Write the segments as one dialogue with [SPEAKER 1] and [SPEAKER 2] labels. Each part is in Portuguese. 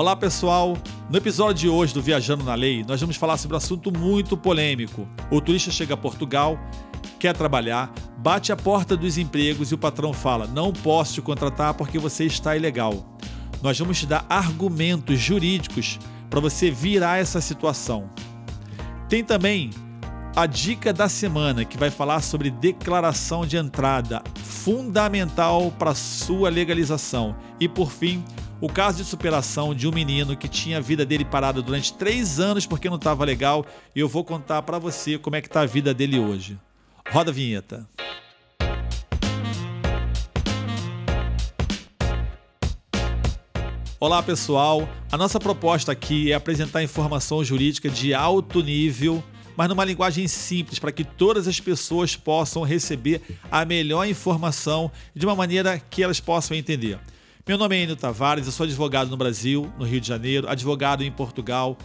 [SPEAKER 1] Olá pessoal! No episódio de hoje do Viajando na Lei, nós vamos falar sobre um assunto muito polêmico. O turista chega a Portugal, quer trabalhar, bate a porta dos empregos e o patrão fala: Não posso te contratar porque você está ilegal. Nós vamos te dar argumentos jurídicos para você virar essa situação. Tem também a dica da semana que vai falar sobre declaração de entrada, fundamental para sua legalização. E por fim, o caso de superação de um menino que tinha a vida dele parada durante três anos porque não estava legal. E eu vou contar para você como é que está a vida dele hoje. Roda a vinheta. Olá pessoal, a nossa proposta aqui é apresentar informação jurídica de alto nível, mas numa linguagem simples para que todas as pessoas possam receber a melhor informação de uma maneira que elas possam entender. Meu nome é Enio Tavares, eu sou advogado no Brasil, no Rio de Janeiro, advogado em Portugal.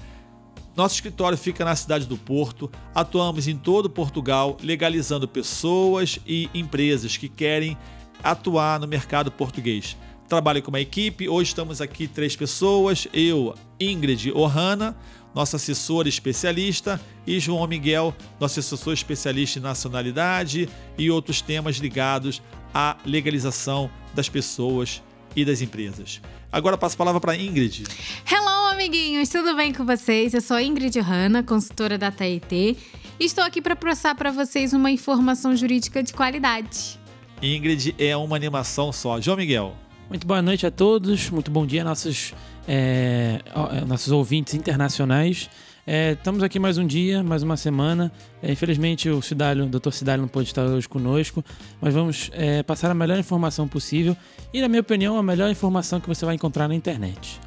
[SPEAKER 1] Nosso escritório fica na cidade do Porto. Atuamos em todo Portugal, legalizando pessoas e empresas que querem atuar no mercado português trabalho com uma equipe. Hoje estamos aqui três pessoas: eu, Ingrid Ohana, nossa assessora especialista, e João Miguel, nosso assessor especialista em nacionalidade e outros temas ligados à legalização das pessoas e das empresas. Agora passo a palavra para Ingrid.
[SPEAKER 2] Hello, amiguinhos, tudo bem com vocês? Eu sou Ingrid Hanna, consultora da TIT, e estou aqui para passar para vocês uma informação jurídica de qualidade.
[SPEAKER 1] Ingrid é uma animação só. João Miguel.
[SPEAKER 3] Muito boa noite a todos, muito bom dia nossos, é, nossos ouvintes internacionais. É, estamos aqui mais um dia, mais uma semana. É, infelizmente o Cidalho, o Dr. Cidalho não pôde estar hoje conosco, mas vamos é, passar a melhor informação possível e, na minha opinião, a melhor informação que você vai encontrar na internet.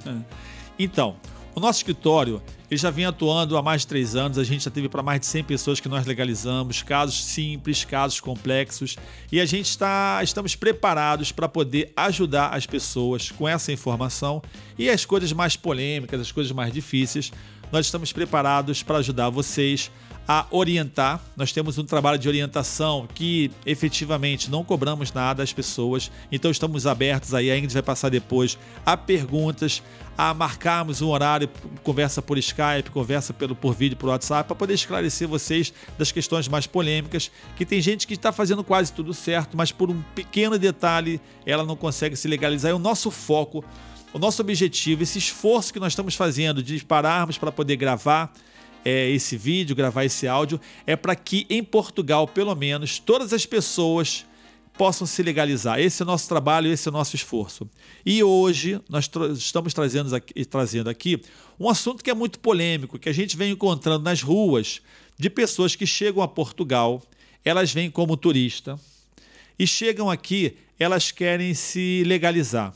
[SPEAKER 1] então, o nosso escritório ele já vem atuando há mais de três anos, a gente já teve para mais de 100 pessoas que nós legalizamos, casos simples, casos complexos, e a gente está, estamos preparados para poder ajudar as pessoas com essa informação e as coisas mais polêmicas, as coisas mais difíceis. Nós estamos preparados para ajudar vocês a orientar. Nós temos um trabalho de orientação que efetivamente não cobramos nada às pessoas, então estamos abertos aí, a Ingrid vai passar depois a perguntas, a marcarmos um horário, conversa por Skype, conversa pelo, por vídeo, por WhatsApp, para poder esclarecer vocês das questões mais polêmicas, que tem gente que está fazendo quase tudo certo, mas por um pequeno detalhe ela não consegue se legalizar. É o nosso foco, o nosso objetivo, esse esforço que nós estamos fazendo de pararmos para poder gravar é, esse vídeo, gravar esse áudio, é para que em Portugal, pelo menos, todas as pessoas possam se legalizar. Esse é o nosso trabalho, esse é o nosso esforço. E hoje nós tra estamos trazendo aqui, trazendo aqui um assunto que é muito polêmico, que a gente vem encontrando nas ruas de pessoas que chegam a Portugal, elas vêm como turista e chegam aqui, elas querem se legalizar.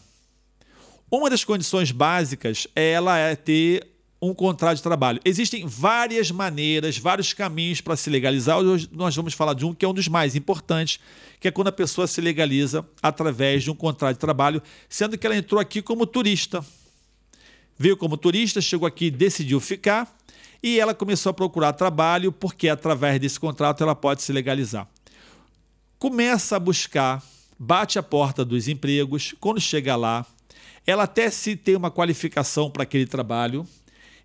[SPEAKER 1] Uma das condições básicas é ela é ter um contrato de trabalho. Existem várias maneiras, vários caminhos para se legalizar. Hoje nós vamos falar de um que é um dos mais importantes, que é quando a pessoa se legaliza através de um contrato de trabalho, sendo que ela entrou aqui como turista. Veio como turista, chegou aqui, decidiu ficar e ela começou a procurar trabalho porque através desse contrato ela pode se legalizar. Começa a buscar, bate a porta dos empregos, quando chega lá, ela até se tem uma qualificação para aquele trabalho,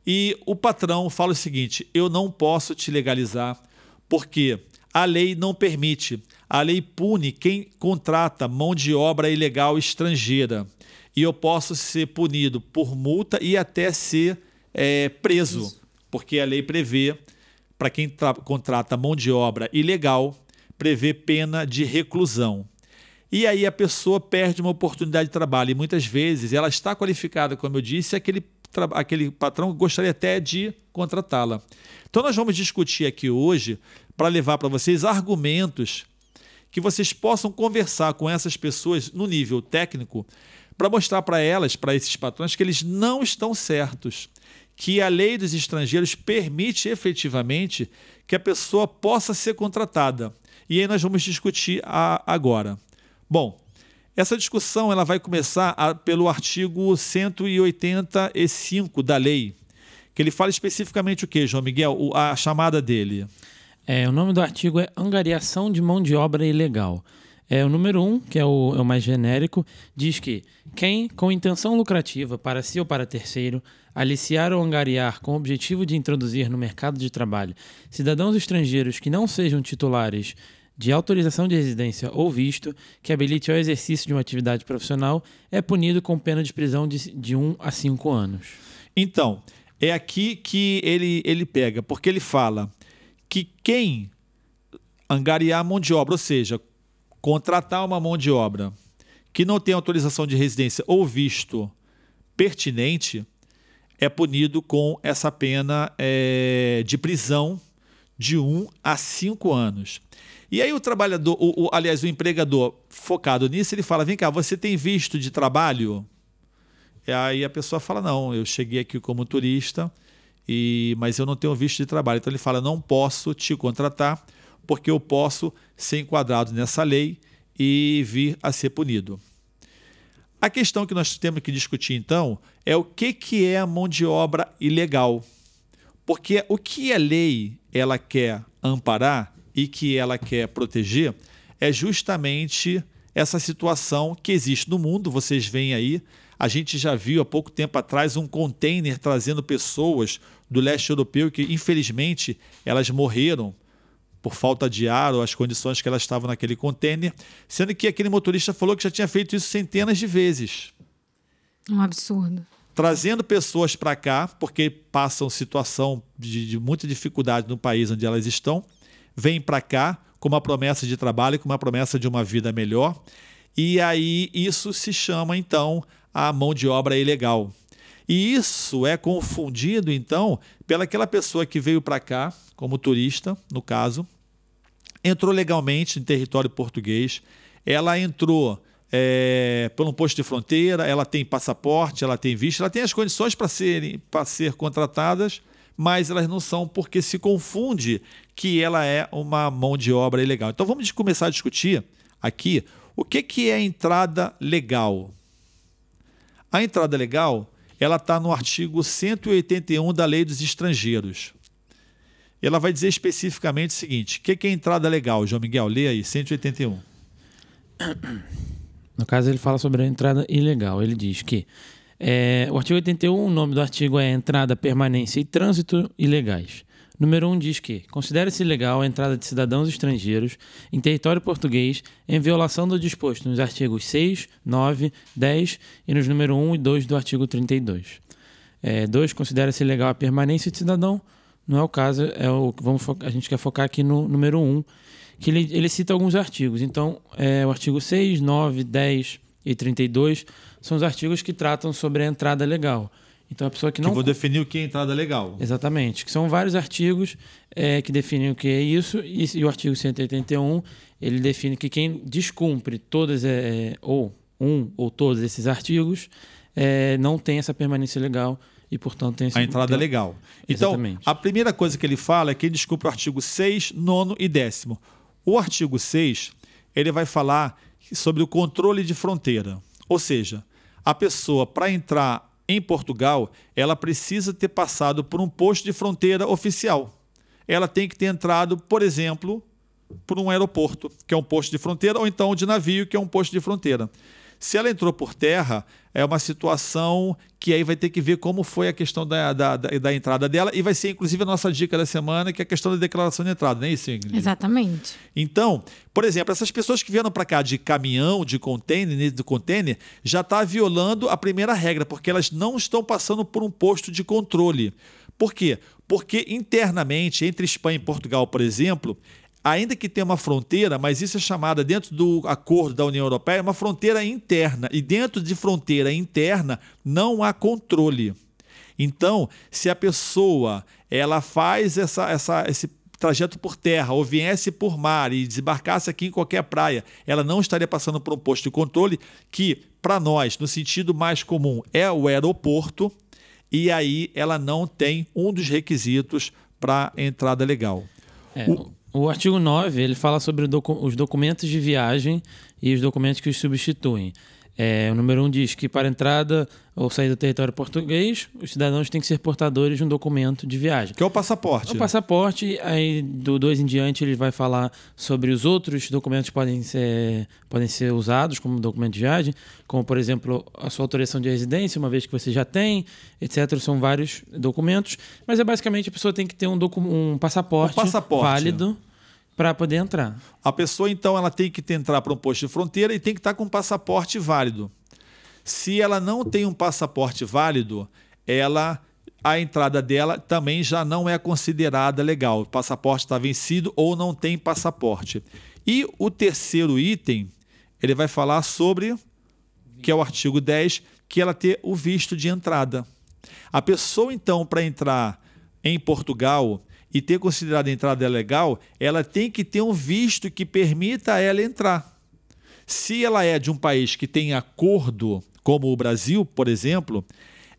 [SPEAKER 1] e o patrão fala o seguinte: eu não posso te legalizar porque a lei não permite. A lei pune quem contrata mão de obra ilegal estrangeira. E eu posso ser punido por multa e até ser é, preso, Isso. porque a lei prevê, para quem contrata mão de obra ilegal, prevê pena de reclusão. E aí a pessoa perde uma oportunidade de trabalho. E muitas vezes ela está qualificada, como eu disse, aquele aquele patrão gostaria até de contratá-la. Então, nós vamos discutir aqui hoje para levar para vocês argumentos que vocês possam conversar com essas pessoas no nível técnico para mostrar para elas, para esses patrões, que eles não estão certos, que a lei dos estrangeiros permite efetivamente que a pessoa possa ser contratada. E aí nós vamos discutir a, agora. Bom, essa discussão ela vai começar a, pelo artigo 185 da lei, que ele fala especificamente o que, João Miguel? O, a chamada dele.
[SPEAKER 3] É, o nome do artigo é Angariação de Mão de Obra Ilegal. É, o número um, que é o, é o mais genérico, diz que quem, com intenção lucrativa para si ou para terceiro, aliciar ou angariar com o objetivo de introduzir no mercado de trabalho cidadãos estrangeiros que não sejam titulares de autorização de residência ou visto que habilite ao exercício de uma atividade profissional é punido com pena de prisão de, de 1 a 5 anos.
[SPEAKER 1] Então, é aqui que ele, ele pega, porque ele fala que quem angariar mão de obra, ou seja, contratar uma mão de obra que não tem autorização de residência ou visto pertinente, é punido com essa pena é, de prisão de 1 a 5 anos. E aí o trabalhador, o, o, aliás, o empregador focado nisso, ele fala: vem cá, você tem visto de trabalho? E aí a pessoa fala: não, eu cheguei aqui como turista, e mas eu não tenho visto de trabalho. Então ele fala: não posso te contratar, porque eu posso ser enquadrado nessa lei e vir a ser punido. A questão que nós temos que discutir então é o que, que é a mão de obra ilegal. Porque o que a lei ela quer amparar e que ela quer proteger é justamente essa situação que existe no mundo. Vocês veem aí, a gente já viu há pouco tempo atrás um container trazendo pessoas do leste europeu que, infelizmente, elas morreram por falta de ar ou as condições que elas estavam naquele container, sendo que aquele motorista falou que já tinha feito isso centenas de vezes.
[SPEAKER 2] Um absurdo.
[SPEAKER 1] Trazendo pessoas para cá, porque passam situação de, de muita dificuldade no país onde elas estão, vêm para cá com uma promessa de trabalho, com uma promessa de uma vida melhor. E aí isso se chama então a mão de obra ilegal. E isso é confundido então pelaquela pessoa que veio para cá como turista, no caso, entrou legalmente em território português, ela entrou é, por um posto de fronteira, ela tem passaporte, ela tem visto, ela tem as condições para ser, ser contratadas, mas elas não são porque se confunde que ela é uma mão de obra ilegal. Então vamos começar a discutir aqui o que, que é entrada legal. A entrada legal ela está no artigo 181 da Lei dos Estrangeiros. Ela vai dizer especificamente o seguinte: o que, que é entrada legal, João Miguel? Lê aí, 181.
[SPEAKER 3] No caso, ele fala sobre a entrada ilegal. Ele diz que é, o artigo 81, o nome do artigo é Entrada, Permanência e Trânsito Ilegais. Número 1 diz que considera-se ilegal a entrada de cidadãos estrangeiros em território português em violação do disposto nos artigos 6, 9, 10 e nos número 1 e 2 do artigo 32. 2. É, considera-se ilegal a permanência de cidadão. Não é o caso, é o vamos a gente quer focar aqui no número 1, que ele, ele cita alguns artigos. Então, é, o artigo 6, 9, 10 e 32 são os artigos que tratam sobre a entrada legal. Então a pessoa que não. Que
[SPEAKER 1] vou definir o que é entrada legal.
[SPEAKER 3] Exatamente. Que são vários artigos é, que definem o que é isso, e, e, o artigo 181 ele define que quem descumpre todas, é, é, ou um ou todos esses artigos, é, não tem essa permanência legal e, portanto, tem esse,
[SPEAKER 1] a entrada tem... legal. Então, Exatamente. a primeira coisa que ele fala é que ele descumpre o artigo 6, 9 e 10. O artigo 6 ele vai falar sobre o controle de fronteira. Ou seja, a pessoa, para entrar em Portugal, ela precisa ter passado por um posto de fronteira oficial. Ela tem que ter entrado, por exemplo, por um aeroporto, que é um posto de fronteira, ou então de navio, que é um posto de fronteira. Se ela entrou por terra, é uma situação que aí vai ter que ver como foi a questão da, da, da, da, entrada dela e vai ser inclusive a nossa dica da semana, que é a questão da declaração de entrada, não é isso, Ingrid?
[SPEAKER 2] Exatamente.
[SPEAKER 1] Então, por exemplo, essas pessoas que vieram para cá de caminhão, de container, do container, já está violando a primeira regra, porque elas não estão passando por um posto de controle. Por quê? Porque internamente, entre Espanha e Portugal, por exemplo, ainda que tenha uma fronteira, mas isso é chamada dentro do acordo da União Europeia, uma fronteira interna. E dentro de fronteira interna não há controle. Então, se a pessoa ela faz essa, essa, esse trajeto por terra ou viesse por mar e desembarcasse aqui em qualquer praia, ela não estaria passando por um posto de controle que, para nós, no sentido mais comum, é o aeroporto, e aí ela não tem um dos requisitos para entrada legal.
[SPEAKER 3] É, o... O artigo 9 ele fala sobre docu os documentos de viagem e os documentos que os substituem. É, o número 1 um diz que para entrada ou sair do território português, os cidadãos têm que ser portadores de um documento de viagem.
[SPEAKER 1] Que é o passaporte.
[SPEAKER 3] O passaporte, aí do 2 em diante ele vai falar sobre os outros documentos que podem ser, podem ser usados como documento de viagem, como por exemplo a sua autorização de residência, uma vez que você já tem, etc. São vários documentos, mas é basicamente a pessoa tem que ter um, um passaporte, um passaporte. válido para poder entrar.
[SPEAKER 1] A pessoa, então, ela tem que entrar para um posto de fronteira e tem que estar com um passaporte válido. Se ela não tem um passaporte válido, ela a entrada dela também já não é considerada legal. O passaporte está vencido ou não tem passaporte. E o terceiro item, ele vai falar sobre, que é o artigo 10, que ela ter o visto de entrada. A pessoa, então, para entrar em Portugal, e ter considerado a entrada legal, ela tem que ter um visto que permita a ela entrar. Se ela é de um país que tem acordo, como o Brasil, por exemplo,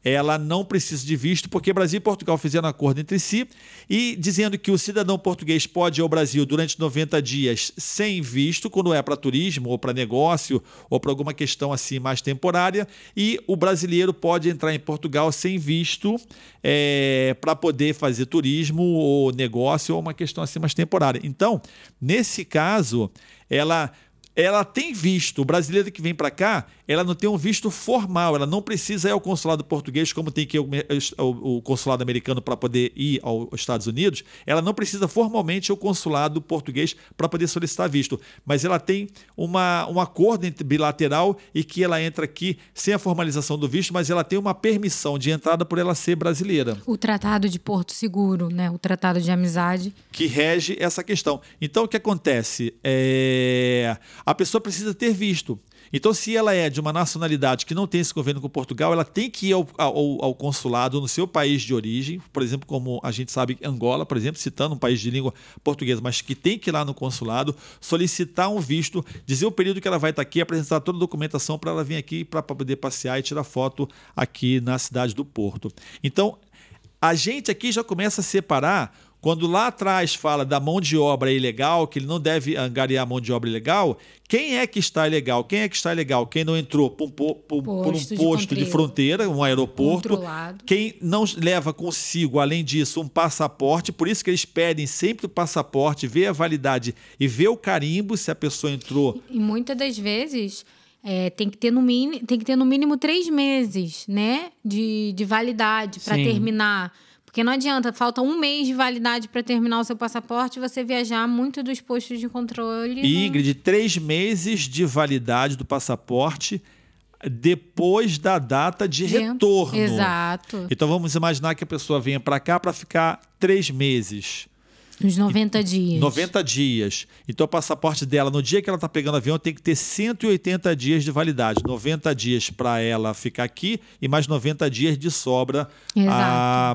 [SPEAKER 1] ela não precisa de visto, porque Brasil e Portugal fizeram acordo entre si e dizendo que o cidadão português pode ir ao Brasil durante 90 dias sem visto, quando é para turismo ou para negócio ou para alguma questão assim mais temporária, e o brasileiro pode entrar em Portugal sem visto é, para poder fazer turismo ou negócio ou uma questão assim mais temporária. Então, nesse caso, ela ela tem visto. O brasileiro que vem para cá, ela não tem um visto formal, ela não precisa ir ao consulado português, como tem que ir o, consulado americano para poder ir aos Estados Unidos. Ela não precisa formalmente ir ao consulado português para poder solicitar visto. Mas ela tem uma, um acordo bilateral e que ela entra aqui sem a formalização do visto, mas ela tem uma permissão de entrada por ela ser brasileira.
[SPEAKER 2] O Tratado de Porto Seguro, né? o Tratado de Amizade.
[SPEAKER 1] Que rege essa questão. Então, o que acontece? É a pessoa precisa ter visto. Então, se ela é de uma nacionalidade que não tem esse governo com Portugal, ela tem que ir ao, ao, ao, consulado no seu país de origem, por exemplo, como a gente sabe, Angola, por exemplo, citando um país de língua portuguesa, mas que tem que ir lá no consulado, solicitar um visto, dizer o período que ela vai estar aqui, apresentar toda a documentação para ela vir aqui para poder passear e tirar foto aqui na cidade do Porto. Então, a gente aqui já começa a separar quando lá atrás fala da mão de obra ilegal, que ele não deve angariar mão de obra ilegal, quem é que está ilegal? Quem é que está ilegal? Quem não entrou por, por, por, por um posto de, de, fronteira, um aeroporto. Controlado. Quem não leva consigo, além disso, um passaporte. Por isso que eles pedem sempre o passaporte, ver a validade e ver o carimbo se a pessoa entrou.
[SPEAKER 2] E, e muitas das vezes. É, tem, que ter no mínimo, tem que ter no mínimo três meses né, de, de validade para terminar porque não adianta, falta um mês de validade para terminar o seu passaporte e você viajar muito dos postos de controle.
[SPEAKER 1] Ingrid, no... três meses de validade do passaporte depois da data de, de retorno.
[SPEAKER 2] Exato.
[SPEAKER 1] Então vamos imaginar que a pessoa venha para cá para ficar três meses.
[SPEAKER 2] Uns 90 dias.
[SPEAKER 1] 90 dias. Então, o passaporte dela, no dia que ela está pegando avião, tem que ter 180 dias de validade. 90 dias para ela ficar aqui e mais 90 dias de sobra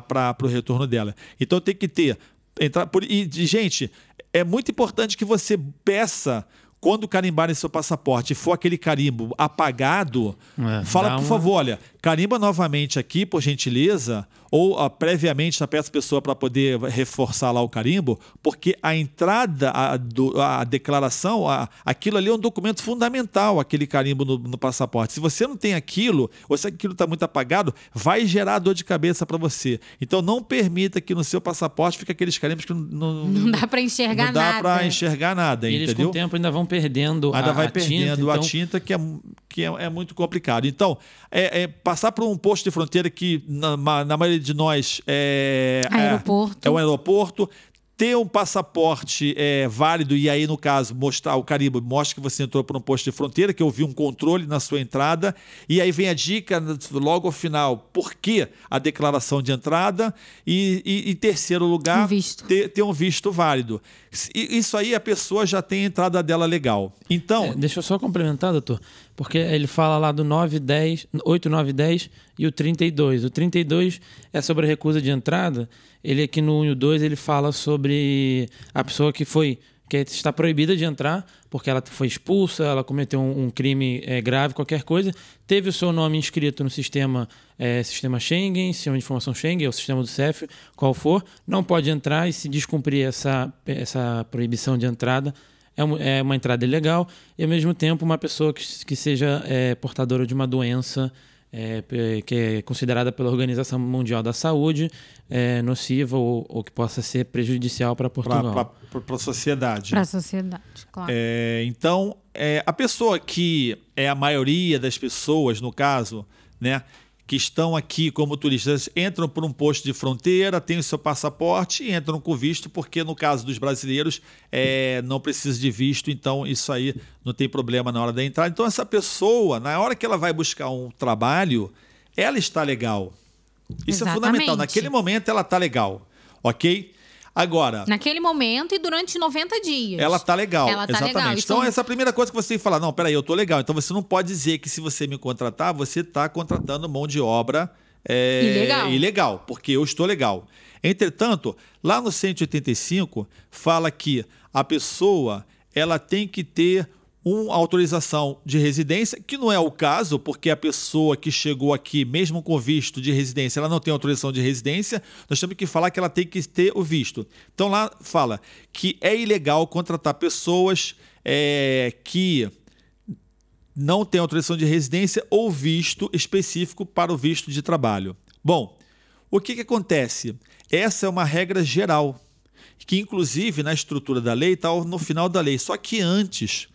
[SPEAKER 1] para o retorno dela. Então, tem que ter. Entrar, por, e, gente, é muito importante que você peça quando carimbarem seu passaporte e for aquele carimbo apagado, é, fala, por uma... favor, olha, carimba novamente aqui, por gentileza, ou uh, previamente peça a pessoa para poder reforçar lá o carimbo, porque a entrada, a, do, a declaração, a, aquilo ali é um documento fundamental, aquele carimbo no, no passaporte. Se você não tem aquilo, ou se aquilo está muito apagado, vai gerar dor de cabeça para você. Então não permita que no seu passaporte fique aqueles carimbos que não,
[SPEAKER 2] não, não dá para enxergar
[SPEAKER 1] não
[SPEAKER 2] nada.
[SPEAKER 1] Não dá para enxergar nada,
[SPEAKER 3] e
[SPEAKER 1] entendeu?
[SPEAKER 3] Eles com o tempo ainda vão perdendo
[SPEAKER 1] ainda
[SPEAKER 3] a,
[SPEAKER 1] vai
[SPEAKER 3] a
[SPEAKER 1] perdendo
[SPEAKER 3] tinta,
[SPEAKER 1] a então... tinta que é que é, é, muito complicado. Então, é, é, passar por um posto de fronteira que, na, na maioria de nós, é,
[SPEAKER 2] é aeroporto.
[SPEAKER 1] é, é um aeroporto, ter um passaporte é, válido e aí, no caso, mostrar o carimbo, mostra que você entrou por um posto de fronteira, que houve um controle na sua entrada. E aí vem a dica logo ao final, por que a declaração de entrada? E, e em terceiro lugar,
[SPEAKER 2] um
[SPEAKER 1] ter, ter, um visto válido. Isso aí a pessoa já tem a entrada dela legal. Então. É,
[SPEAKER 3] deixa eu só complementar, doutor, porque ele fala lá do 9, 10, 8, 9, 10 e o 32. O 32 é sobre a recusa de entrada. Ele aqui no 1 e 2 ele fala sobre a pessoa que foi que está proibida de entrar porque ela foi expulsa, ela cometeu um, um crime é, grave, qualquer coisa, teve o seu nome inscrito no sistema é, sistema Schengen, sistema de informação Schengen, ou sistema do CEF, qual for, não pode entrar e se descumprir essa, essa proibição de entrada, é, é uma entrada ilegal, e ao mesmo tempo uma pessoa que, que seja é, portadora de uma doença é, que é considerada pela Organização Mundial da Saúde é, nociva ou, ou, que possa ser prejudicial para Portugal.
[SPEAKER 1] Para a sociedade.
[SPEAKER 2] Para a sociedade, claro.
[SPEAKER 1] É, então, é, a pessoa que é a maioria das pessoas, no caso, né, que estão aqui como turistas entram por um posto de fronteira, têm o seu passaporte e entram com visto, porque no caso dos brasileiros é, não precisa de visto, então isso aí não tem problema na hora da entrada. Então essa pessoa, na hora que ela vai buscar um trabalho, ela está legal. Isso Exatamente. é fundamental. Naquele momento ela está legal, ok? Agora.
[SPEAKER 2] Naquele momento e durante 90 dias.
[SPEAKER 1] Ela tá legal. Ela tá exatamente. Legal. Então, essa é a primeira coisa que você tem que falar. Não, peraí, eu tô legal. Então você não pode dizer que se você me contratar, você está contratando mão de obra é, ilegal. ilegal, porque eu estou legal. Entretanto, lá no 185 fala que a pessoa ela tem que ter uma autorização de residência, que não é o caso, porque a pessoa que chegou aqui, mesmo com visto de residência, ela não tem autorização de residência, nós temos que falar que ela tem que ter o visto. Então lá fala que é ilegal contratar pessoas é, que não têm autorização de residência ou visto específico para o visto de trabalho. Bom, o que, que acontece? Essa é uma regra geral, que inclusive na estrutura da lei está no final da lei, só que antes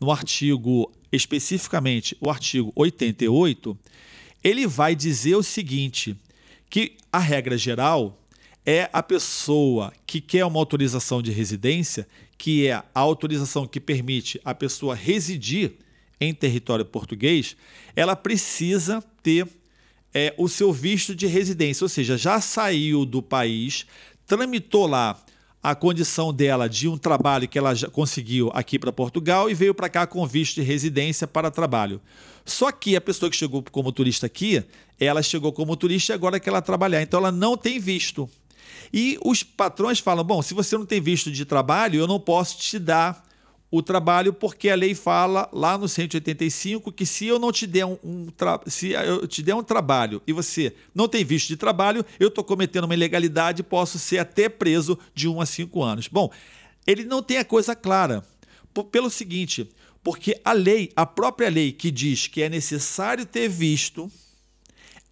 [SPEAKER 1] no artigo, especificamente o artigo 88, ele vai dizer o seguinte: que a regra geral é a pessoa que quer uma autorização de residência, que é a autorização que permite a pessoa residir em território português, ela precisa ter é, o seu visto de residência, ou seja, já saiu do país, tramitou lá a condição dela de um trabalho que ela conseguiu aqui para Portugal e veio para cá com visto de residência para trabalho. Só que a pessoa que chegou como turista aqui, ela chegou como turista e agora quer ela trabalhar, então ela não tem visto. E os patrões falam: bom, se você não tem visto de trabalho, eu não posso te dar o trabalho, porque a lei fala lá no 185 que se eu não te der um, um se eu te der um trabalho e você não tem visto de trabalho, eu estou cometendo uma ilegalidade e posso ser até preso de 1 a 5 anos. Bom, ele não tem a coisa clara. Pelo seguinte, porque a lei, a própria lei que diz que é necessário ter visto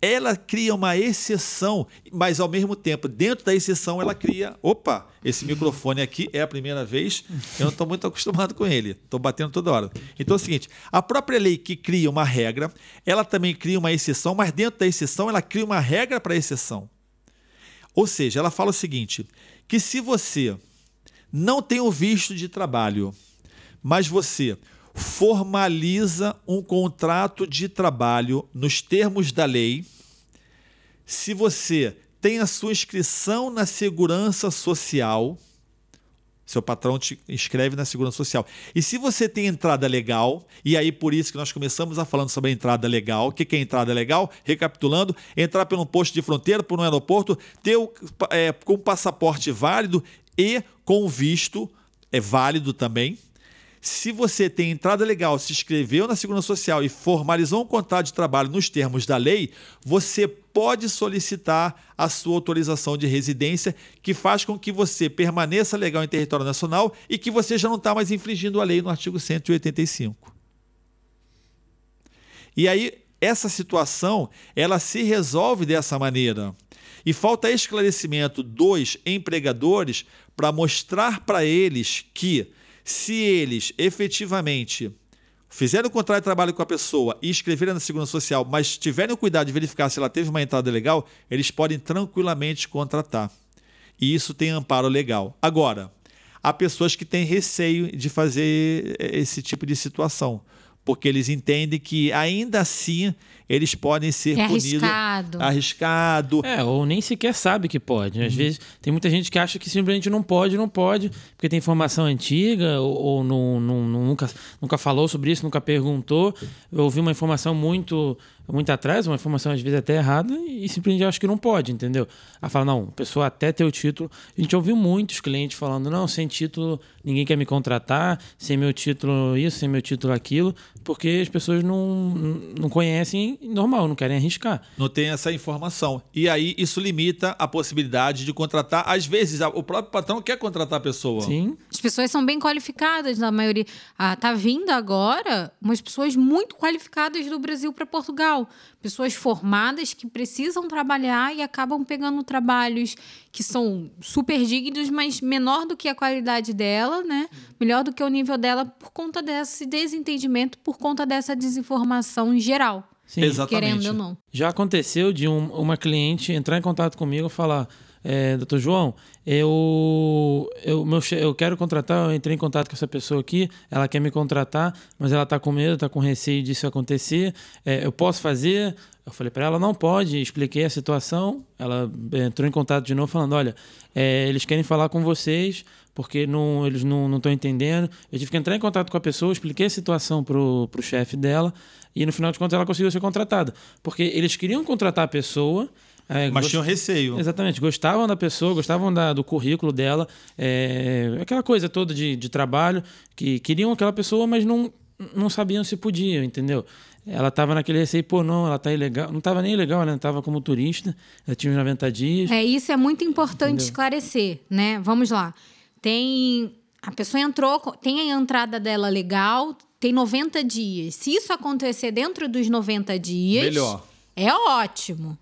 [SPEAKER 1] ela cria uma exceção, mas ao mesmo tempo, dentro da exceção, ela cria. Opa, esse microfone aqui é a primeira vez, eu não estou muito acostumado com ele, estou batendo toda hora. Então é o seguinte: a própria lei que cria uma regra, ela também cria uma exceção, mas dentro da exceção, ela cria uma regra para a exceção. Ou seja, ela fala o seguinte: que se você não tem o visto de trabalho, mas você formaliza um contrato de trabalho nos termos da lei se você tem a sua inscrição na segurança social. Seu patrão te inscreve na segurança social. E se você tem entrada legal, e aí por isso que nós começamos a falando sobre a entrada legal. O que é entrada legal? Recapitulando, entrar pelo posto de fronteira, por um aeroporto, ter o, é, com passaporte válido e com visto é válido também. Se você tem entrada legal, se inscreveu na Segurança Social e formalizou um contrato de trabalho nos termos da lei, você pode solicitar a sua autorização de residência, que faz com que você permaneça legal em território nacional e que você já não está mais infringindo a lei no artigo 185. E aí, essa situação, ela se resolve dessa maneira. E falta esclarecimento dos empregadores para mostrar para eles que se eles efetivamente fizeram o contrato de trabalho com a pessoa e escreveram na Segurança Social, mas tiverem o cuidado de verificar se ela teve uma entrada legal, eles podem tranquilamente contratar. E isso tem amparo legal. Agora, há pessoas que têm receio de fazer esse tipo de situação porque eles entendem que ainda assim eles podem ser
[SPEAKER 2] é
[SPEAKER 1] punidos.
[SPEAKER 2] Arriscado.
[SPEAKER 1] Arriscado.
[SPEAKER 3] É, ou nem sequer sabe que pode. Às uhum. vezes tem muita gente que acha que simplesmente não pode, não pode, porque tem informação antiga, ou, ou não, não, nunca, nunca falou sobre isso, nunca perguntou. Eu ouvi uma informação muito muito atrás, uma informação às vezes até errada, e simplesmente acho que não pode, entendeu? A fala, não, a pessoa até ter o título. A gente ouviu muitos clientes falando, não, sem título ninguém quer me contratar, sem meu título isso, sem meu título aquilo, porque as pessoas não, não conhecem querem, normal, não querem arriscar.
[SPEAKER 1] Não tem essa informação. E aí isso limita a possibilidade de contratar. Às vezes, o próprio patrão quer contratar a pessoa.
[SPEAKER 3] Sim.
[SPEAKER 2] As pessoas são bem qualificadas, na maioria. Ah, tá vindo agora umas pessoas muito qualificadas do Brasil para Portugal. Pessoas formadas que precisam trabalhar e acabam pegando trabalhos que são super dignos, mas menor do que a qualidade dela, né? Melhor do que o nível dela por conta desse desentendimento, por conta dessa desinformação em geral.
[SPEAKER 3] Sim.
[SPEAKER 1] Exatamente.
[SPEAKER 2] Querendo ou não.
[SPEAKER 3] Já aconteceu de um- uma cliente entrar em contato comigo e falar: é, Doutor João, eu, eu, meu, eu quero contratar, eu entrei em contato com essa pessoa aqui, ela quer me contratar, mas ela está com medo, está com receio disso acontecer. É, eu posso fazer? Eu falei para ela: não pode, expliquei a situação. Ela entrou em contato de novo, falando: olha, é, eles querem falar com vocês porque não, eles não estão entendendo. Eu tive que entrar em contato com a pessoa, expliquei a situação pro, pro chefe dela e no final de contas ela conseguiu ser contratada. Porque eles queriam contratar a pessoa. é,
[SPEAKER 1] Mas
[SPEAKER 3] gost-
[SPEAKER 1] tinham receio.
[SPEAKER 3] Exatamente, gostavam da pessoa, gostavam da- do currículo dela, é, aquela coisa toda de, de trabalho, que queriam aquela pessoa, mas não, não sabiam se podiam, entendeu? Ela estava naquele receio, pô, não, ela tá ilegal. Não estava nem ilegal, ela estava como turista, ela tinha uns 90 dias.
[SPEAKER 2] É, isso é muito importante
[SPEAKER 3] Entendeu?
[SPEAKER 2] esclarecer, né? Vamos lá. Tem. A pessoa entrou, tem a entrada dela legal, tem 90 dias. Se isso acontecer dentro dos 90 dias.
[SPEAKER 1] Melhor.
[SPEAKER 2] É ótimo.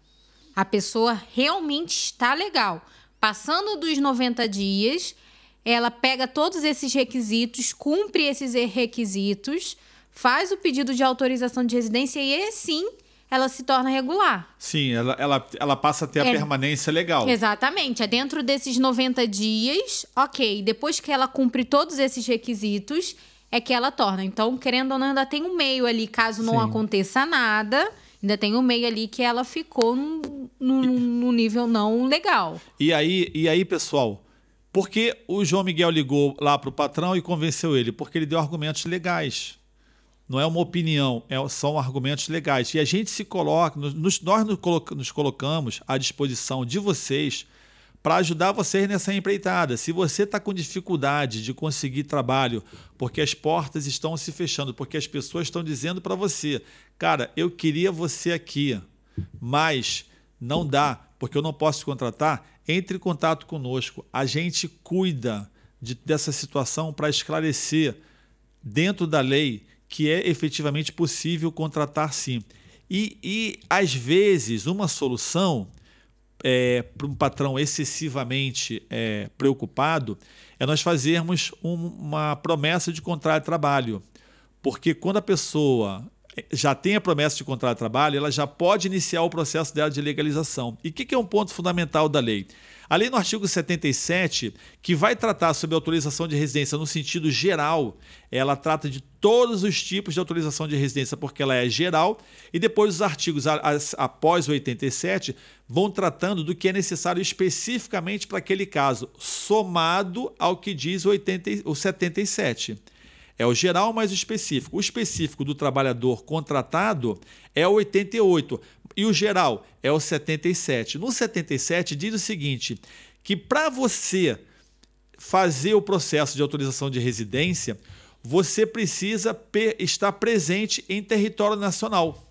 [SPEAKER 2] A pessoa realmente está legal. Passando dos 90 dias, ela pega todos esses requisitos, cumpre esses requisitos, faz o pedido de autorização de residência e aí sim ela se torna regular.
[SPEAKER 1] Sim, ela, ela, ela passa a ter a
[SPEAKER 2] É.
[SPEAKER 1] permanência legal.
[SPEAKER 2] Exatamente. É dentro desses 90 dias, ok. Depois que ela cumpre todos esses requisitos, é que ela torna. Então, querendo ou não, ainda tem um meio ali, caso não
[SPEAKER 3] Sim.
[SPEAKER 2] aconteça nada, ainda tem um meio ali que ela ficou no, no, no nível não legal.
[SPEAKER 1] E aí, e aí, pessoal, por que o João Miguel ligou lá para o patrão e convenceu ele? Porque ele deu argumentos legais. Não é uma opinião, é- são argumentos legais. E a gente se coloca, nos- nós nos colocamos à disposição de vocês para ajudar vocês nessa empreitada. Se você está com dificuldade de conseguir trabalho, porque as portas estão se fechando, porque as pessoas estão dizendo para você, cara, eu queria você aqui, mas não dá, porque eu não posso te contratar, entre em contato conosco. A gente cuida de- dessa situação para esclarecer dentro da lei que é efetivamente possível contratar sim. E, e às vezes, uma solução para um patrão excessivamente é, preocupado é nós fazermos um- uma promessa de contrato de trabalho. Porque quando a pessoa eh, já tem a promessa de contrato de trabalho, ela já pode iniciar o processo dela de legalização. E o que, que é um ponto fundamental da lei? A lei no artigo 77, que vai tratar sobre autorização de residência no sentido geral, ela trata de todos os tipos de autorização de residência, porque ela é geral, e depois os artigos após o 87 vão tratando do que é necessário especificamente para aquele caso, somado ao que diz o, 80, e- o 77. É o geral mais específico. O específico do trabalhador contratado é o 88 e o geral é o 77. No 77 diz o seguinte, que para você fazer o processo de autorização de residência, você precisa estar presente em território nacional.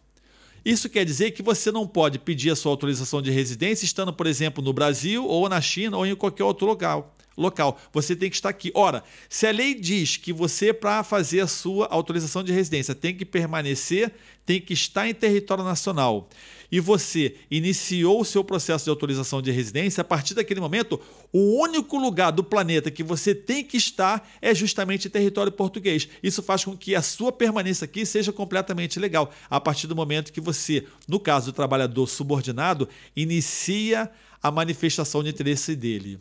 [SPEAKER 1] Isso quer dizer que você não pode pedir a sua autorização de residência estando, por exemplo, no Brasil ou na China ou em qualquer outro local. Local, você tem que estar aqui. Ora, se a lei diz que você, para fazer a sua autorização de residência, tem que permanecer, tem que estar em território nacional, e você iniciou o seu processo de autorização de residência, a partir daquele momento, o único lugar do planeta que você tem que estar é justamente território português. Isso faz com que a sua permanência aqui seja completamente legal, a partir do momento que você, no caso do trabalhador subordinado, inicia a manifestação de interesse dele.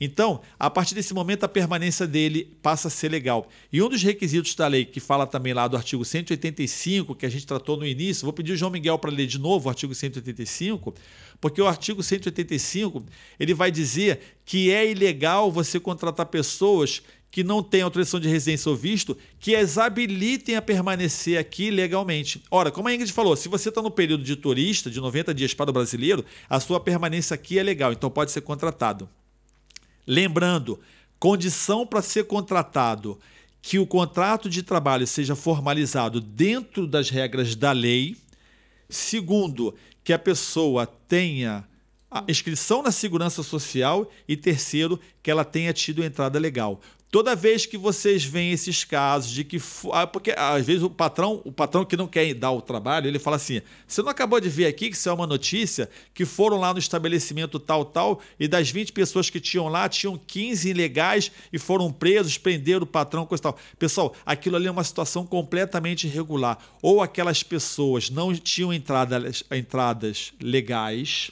[SPEAKER 1] Então, a partir desse momento, a permanência dele passa a ser legal. E um dos requisitos da lei, que fala também lá do artigo 185, que a gente tratou no início, vou pedir o João Miguel para ler de novo o artigo 185, porque o artigo 185 ele vai dizer que é ilegal você contratar pessoas que não têm autorização de residência ou visto, que as habilitem a permanecer aqui legalmente. Ora, como a Ingrid falou, se você está no período de turista, de 90 dias para o brasileiro, a sua permanência aqui é legal, então pode ser contratado. Lembrando, condição para ser contratado que o contrato de trabalho seja formalizado dentro das regras da lei. Segundo, que a pessoa tenha a inscrição na segurança social e terceiro, que ela tenha tido entrada legal. Toda vez que vocês veem esses casos de que. Ah, porque às vezes o patrão, o patrão que não quer dar o trabalho, ele fala assim: você não acabou de ver aqui que isso é uma notícia que foram lá no estabelecimento tal, tal, e das 20 pessoas que tinham lá, tinham 15 ilegais e foram presos, prenderam o patrão, coisa tal. Pessoal, aquilo ali é uma situação completamente irregular. Ou aquelas pessoas não tinham entradas, entradas legais,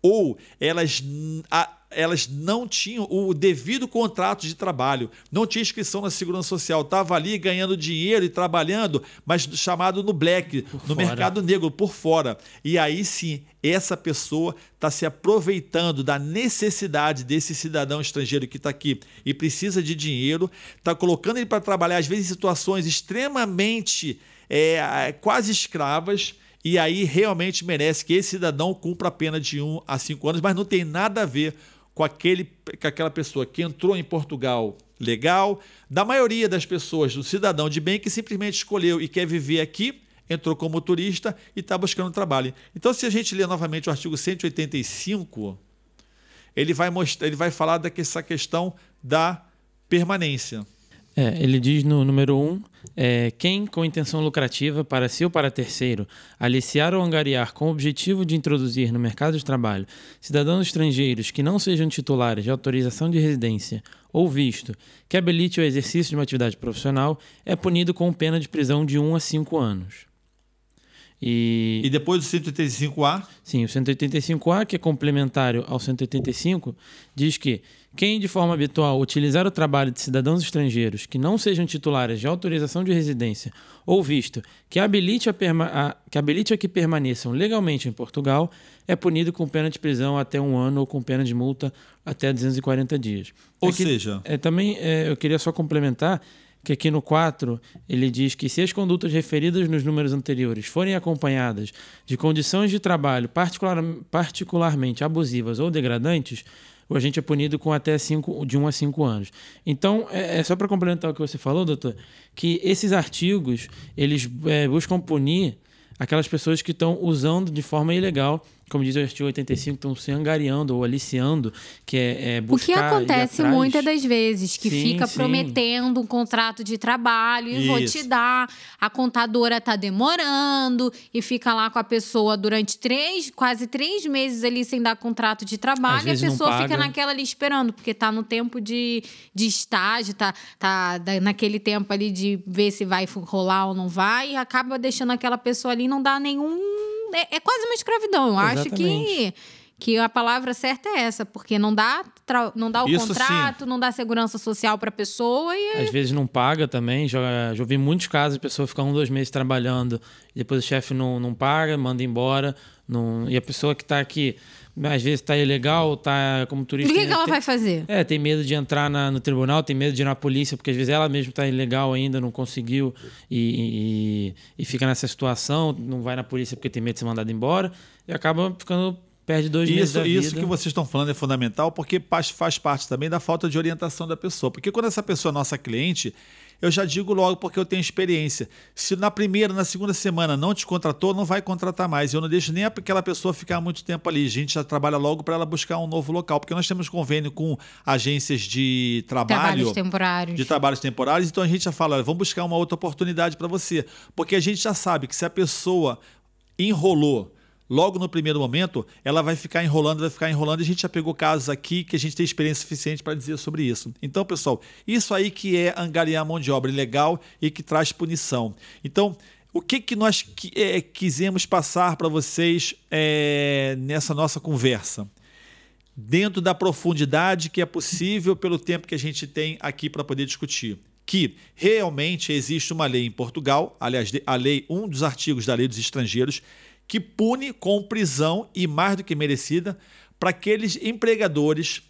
[SPEAKER 1] ou elas. A, elas não tinham o devido contrato de trabalho, não tinha inscrição na Segurança Social, estava ali ganhando dinheiro e trabalhando, mas chamado no black, por no fora. mercado negro, por fora. E aí sim, essa pessoa está se aproveitando da necessidade desse cidadão estrangeiro que está aqui e precisa de dinheiro, está colocando ele para trabalhar, às vezes, em situações extremamente é, quase escravas e aí realmente merece que esse cidadão cumpra a pena de 1 um a 5 anos, mas não tem nada a ver com, aquele, com aquela pessoa que entrou em Portugal legal, da maioria das pessoas, do cidadão de bem que simplesmente escolheu e quer viver aqui, entrou como turista e está buscando trabalho. Então, se a gente ler novamente o artigo 185, ele vai, mostrar, ele vai falar dessa questão da permanência.
[SPEAKER 3] É, ele diz no número 1, um, é, quem com intenção lucrativa para si ou para terceiro aliciar ou angariar com o objetivo de introduzir no mercado de trabalho cidadãos estrangeiros que não sejam titulares de autorização de residência ou visto que habilite o exercício de uma atividade profissional é punido com pena de prisão de 1 a 5 anos.
[SPEAKER 1] E, e depois do 185A?
[SPEAKER 3] Sim, o 185A, que é complementário ao 185, diz que quem de forma habitual utilizar o trabalho de cidadãos estrangeiros que não sejam titulares de autorização de residência ou visto que habilite a, a, que habilite a que permaneçam legalmente em Portugal é punido com pena de prisão até um ano ou com pena de multa até 240 dias.
[SPEAKER 1] Ou Aqui, seja...
[SPEAKER 3] É, também é, eu queria só complementar que aqui no 4 ele diz que se as condutas referidas nos números anteriores forem acompanhadas de condições de trabalho particular, particularmente abusivas ou degradantes, o agente é punido com até cinco, de 1 um a 5 anos. Então, é, é só para complementar o que você falou, doutor, que esses artigos eles é, buscam punir aquelas pessoas que estão usando de forma ilegal como diz o artigo 85, estão se angariando ou aliciando, que é, é buscar.
[SPEAKER 2] O que acontece muitas das vezes, que sim, fica sim. prometendo um contrato de trabalho e Isso. vou te dar, a contadora tá demorando e fica lá com a pessoa durante três, quase três meses ali sem dar contrato de trabalho e a pessoa fica naquela ali esperando, porque tá no tempo de, de estágio, tá, tá naquele tempo ali de ver se vai rolar ou não vai e acaba deixando aquela pessoa ali não dá nenhum é, é quase uma escravidão. Eu Exatamente. acho que que a palavra certa é essa, porque não dá, não dá o Isso contrato, sim. não dá segurança social para a pessoa e
[SPEAKER 3] às vezes não paga também. Já, já ouvi muitos casos de pessoa ficar um, dois meses trabalhando depois o chefe não, não paga, manda embora. Não, e a pessoa que está aqui às vezes está ilegal, está como turista.
[SPEAKER 2] O que, que ela
[SPEAKER 3] tem,
[SPEAKER 2] vai fazer?
[SPEAKER 3] É, tem medo de entrar na, no tribunal, tem medo de ir na polícia, porque às vezes ela mesma está ilegal ainda, não conseguiu e, e, e, fica nessa situação, não vai na polícia porque tem medo de ser mandado embora e acaba ficando. Perde dois
[SPEAKER 1] isso,
[SPEAKER 3] meses da
[SPEAKER 1] Isso que vocês estão falando é fundamental porque faz parte também da falta de orientação da pessoa. Porque quando essa pessoa é nossa cliente, eu já digo logo porque eu tenho experiência. Se na primeira, na segunda semana não te contratou, não vai contratar mais. Eu não deixo nem aquela pessoa ficar muito tempo ali. A gente já trabalha logo para ela buscar um novo local, porque nós temos convênio com agências de trabalho,
[SPEAKER 2] trabalhos temporários.
[SPEAKER 1] de trabalhos temporários. Então a gente já fala, vamos buscar uma outra oportunidade para você, porque a gente já sabe que se a pessoa enrolou logo no primeiro momento, ela vai ficar enrolando, vai ficar enrolando. E a gente já pegou casos aqui que a gente tem experiência suficiente para dizer sobre isso. Então, pessoal, isso aí que é angariar mão de obra ilegal e que traz punição. Então, o que, que nós é, quisemos passar para vocês é, nessa nossa conversa? Dentro da profundidade que é possível pelo tempo que a gente tem aqui para poder discutir que realmente existe uma lei em Portugal, aliás, a lei, um dos artigos da lei dos estrangeiros, que pune com prisão e mais do que merecida para aqueles empregadores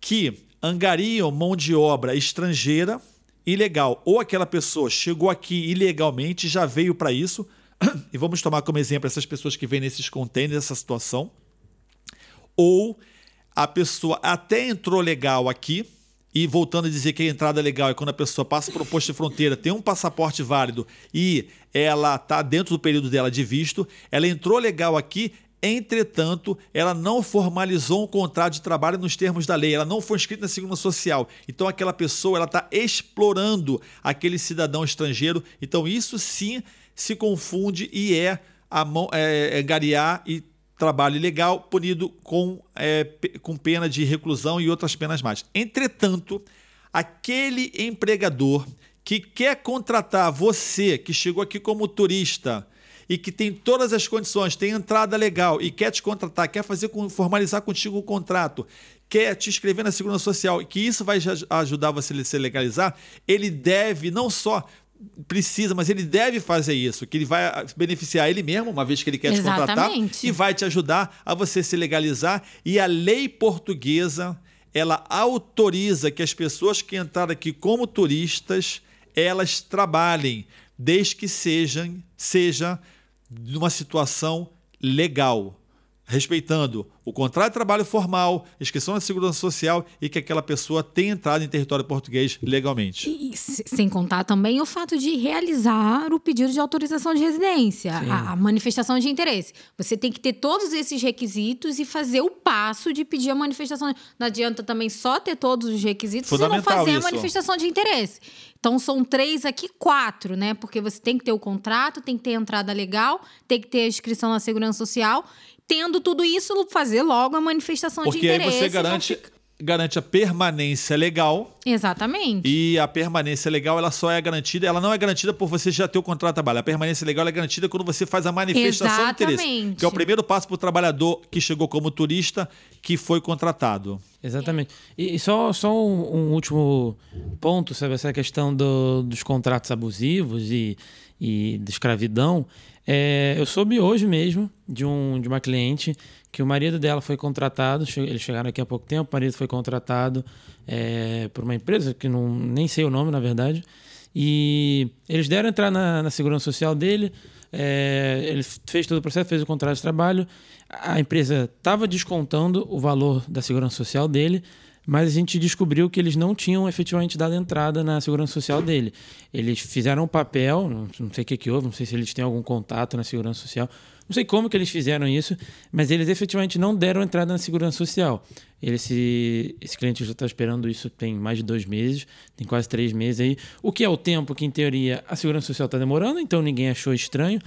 [SPEAKER 1] que angariam mão de obra estrangeira ilegal ou aquela pessoa chegou aqui ilegalmente já veio para isso. E vamos tomar como exemplo essas pessoas que vêm nesses containers essa situação. Ou a pessoa até entrou legal aqui e voltando a dizer que a entrada legal é quando a pessoa passa por um posto de fronteira, tem um passaporte válido e ela está dentro do período dela de visto, ela entrou legal aqui, Entretanto, ela não formalizou um contrato de trabalho nos termos da lei, ela não foi inscrita na Segurança Social. Então, aquela pessoa ela está explorando aquele cidadão estrangeiro. Então, isso sim se confunde e é, a mão, é, é gariar e trabalho ilegal punido com, é, com pena de reclusão e outras penas mais. Entretanto, aquele empregador que quer contratar você que chegou aqui como turista e que tem todas as condições, tem entrada legal e quer te contratar, quer fazer formalizar contigo o contrato, quer te inscrever na Segurança Social, que isso vai ajudar você a se legalizar, ele deve não só precisa, mas ele deve fazer isso, que ele vai beneficiar ele mesmo, uma vez que ele quer Exatamente. te contratar, e vai te ajudar a você se legalizar. E a lei portuguesa, ela autoriza que as pessoas que entraram aqui como turistas, elas trabalhem, desde que sejam, seja numa situação legal, respeitando o contrato de trabalho formal, inscrição na segurança social e que aquela pessoa tenha entrado em território português legalmente.
[SPEAKER 2] E, sem contar também o fato de realizar o pedido de autorização de residência, a, a, manifestação de interesse. Você tem que ter todos esses requisitos e fazer o passo de pedir a manifestação. Não adianta também só ter todos os requisitos e não fazer isso. a manifestação de interesse. Então são três aqui, quatro, né? Porque você tem que ter o contrato, tem que ter a entrada legal, tem que ter a inscrição na segurança social. Tendo tudo isso, fazer logo a manifestação
[SPEAKER 1] Porque
[SPEAKER 2] de interesse.
[SPEAKER 1] Porque aí você garante, garante a permanência legal.
[SPEAKER 2] Exatamente.
[SPEAKER 1] E a permanência legal, ela só é garantida, ela não é garantida por você já ter o contrato de trabalho. A permanência legal é garantida quando você faz a manifestação Exatamente. de interesse. Que é o primeiro passo para o trabalhador que chegou como turista, que foi contratado.
[SPEAKER 3] Exatamente. E só, só um, um último ponto sobre essa questão do, dos contratos abusivos e, e de escravidão. É, eu soube hoje mesmo de, um, de uma cliente que o marido dela foi contratado, eles chegaram aqui há pouco tempo, o marido foi contratado é, por uma empresa que não, nem sei o nome, na verdade, e eles deram entrar na, na segurança social dele, é, ele fez todo o processo, fez o contrato de trabalho, a empresa estava descontando o valor da segurança social dele, mas a gente descobriu que eles não tinham efetivamente dado entrada na segurança social dele. Eles fizeram um papel, não sei o que, que houve, não sei se eles têm algum contato na segurança social, não sei como que eles fizeram isso, mas eles efetivamente não deram entrada na segurança social. Ele, esse, esse cliente já está esperando isso tem mais de dois meses, tem quase três meses aí, o que é o tempo que, em teoria, a segurança social está demorando, então ninguém achou estranho.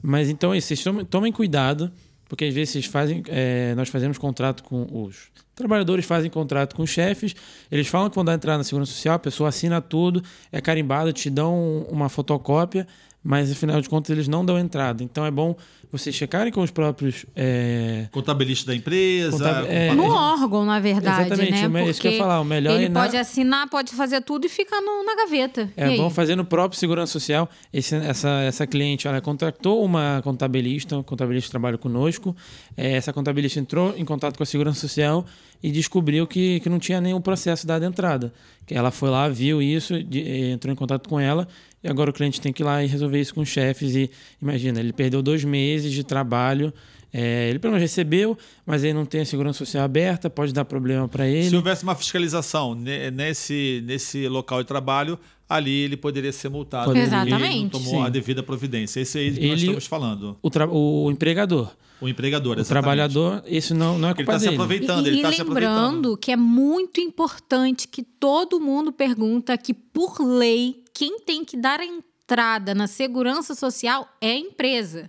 [SPEAKER 3] Mas então, vocês tomem, tomem cuidado, porque às vezes fazem, é, nós fazemos contrato com os Trabalhadores fazem contrato com chefes, eles falam que vão dar entrada na Segurança Social, a pessoa assina tudo, é carimbado, te dão uma fotocópia, mas afinal de contas eles não dão entrada. Então é bom vocês checarem com os próprios. É...
[SPEAKER 1] Contabilistas da empresa.
[SPEAKER 2] Contab... É... No órgão, na verdade.
[SPEAKER 3] Exatamente,
[SPEAKER 2] né?
[SPEAKER 3] Porque isso que eu ia falar. O melhor
[SPEAKER 2] ele
[SPEAKER 3] é
[SPEAKER 2] pode na... assinar, pode fazer tudo e fica no, na gaveta.
[SPEAKER 3] É bom fazer no próprio Segurança Social. Esse, essa, essa cliente ela contratou uma contabilista, um contabilista que trabalha conosco. É, essa contabilista entrou em contato com a Segurança Social e descobriu que, que não tinha nenhum processo dado entrada. Que ela foi lá, viu isso, de, entrou em contato com ela e agora o cliente tem que ir lá e resolver isso com os chefes. E imagina, ele perdeu dois meses de trabalho. É, ele pelo menos recebeu, mas ele não tem a segurança social aberta, pode dar problema para ele.
[SPEAKER 1] Se houvesse uma fiscalização nesse, nesse local de trabalho, ali ele poderia ser multado.
[SPEAKER 2] Poderia. Exatamente. Ele
[SPEAKER 1] não tomou Sim. a devida providência. Esse aí que ele, nós estamos falando.
[SPEAKER 3] O, o empregador.
[SPEAKER 1] O empregador,
[SPEAKER 3] exatamente. O trabalhador, isso não, não é culpa
[SPEAKER 1] ele
[SPEAKER 3] tá
[SPEAKER 1] dele. Se aproveitando,
[SPEAKER 2] e,
[SPEAKER 1] ele
[SPEAKER 2] está
[SPEAKER 1] se aproveitando.
[SPEAKER 2] lembrando que é muito importante que todo mundo pergunta que, por lei, quem tem que dar a entrada na segurança social é a empresa.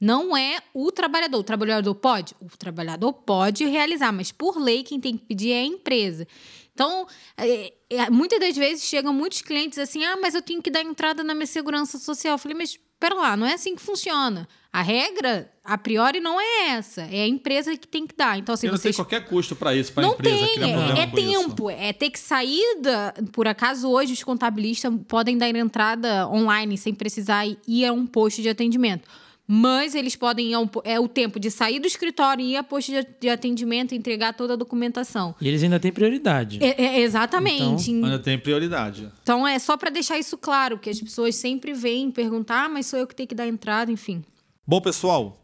[SPEAKER 2] Não é o trabalhador. O trabalhador pode? O trabalhador pode realizar, mas por lei quem tem que pedir é a empresa. Então, é, é, muitas das vezes chegam muitos clientes assim: ah, mas eu tenho que dar entrada na minha segurança social. Eu falei, mas pera lá, não é assim que funciona. A regra, a priori, não é essa. É a empresa que tem que dar. Então, assim,
[SPEAKER 1] não
[SPEAKER 2] vocês...
[SPEAKER 1] tem qualquer custo para isso, para a empresa
[SPEAKER 2] tem.
[SPEAKER 1] problema
[SPEAKER 2] É, é tempo,
[SPEAKER 1] isso.
[SPEAKER 2] é ter que sair da... Por acaso, hoje, os contabilistas podem dar entrada online sem precisar ir a um posto de atendimento. Mas eles podem ir é o tempo de sair do escritório e ir a posto de atendimento, entregar toda a documentação.
[SPEAKER 3] E eles ainda têm prioridade.
[SPEAKER 2] É, é, exatamente.
[SPEAKER 1] Então, ainda tem prioridade.
[SPEAKER 2] Então é só para deixar isso claro, que as pessoas sempre vêm perguntar, ah, mas sou eu que tenho que dar entrada, enfim.
[SPEAKER 1] Bom, pessoal,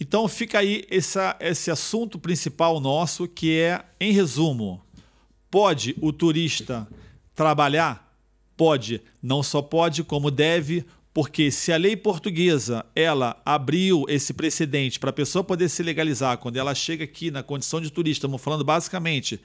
[SPEAKER 1] então fica aí essa, esse assunto principal nosso, que é, em resumo, Pode o turista trabalhar? Pode. Não só pode, como deve, porque se a lei portuguesa ela abriu esse precedente para a pessoa poder se legalizar quando ela chega aqui na condição de turista, estamos falando basicamente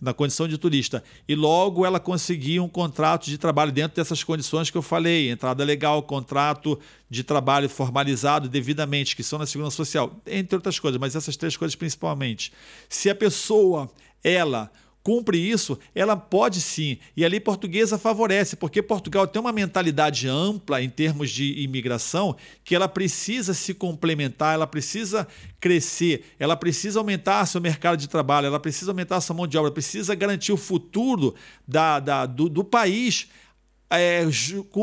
[SPEAKER 1] na condição de turista, e logo ela conseguir um contrato de trabalho dentro dessas condições que eu falei, entrada legal, contrato de trabalho formalizado devidamente, que são na segurança social, entre outras coisas, mas essas três coisas principalmente. Se a pessoa ela cumpre isso, ela pode sim. E a lei portuguesa favorece, porque Portugal tem uma mentalidade ampla em termos de imigração, que ela precisa se complementar, ela precisa crescer, ela precisa aumentar seu mercado de trabalho, ela precisa aumentar sua mão de obra, precisa garantir o futuro da, da do, do país é,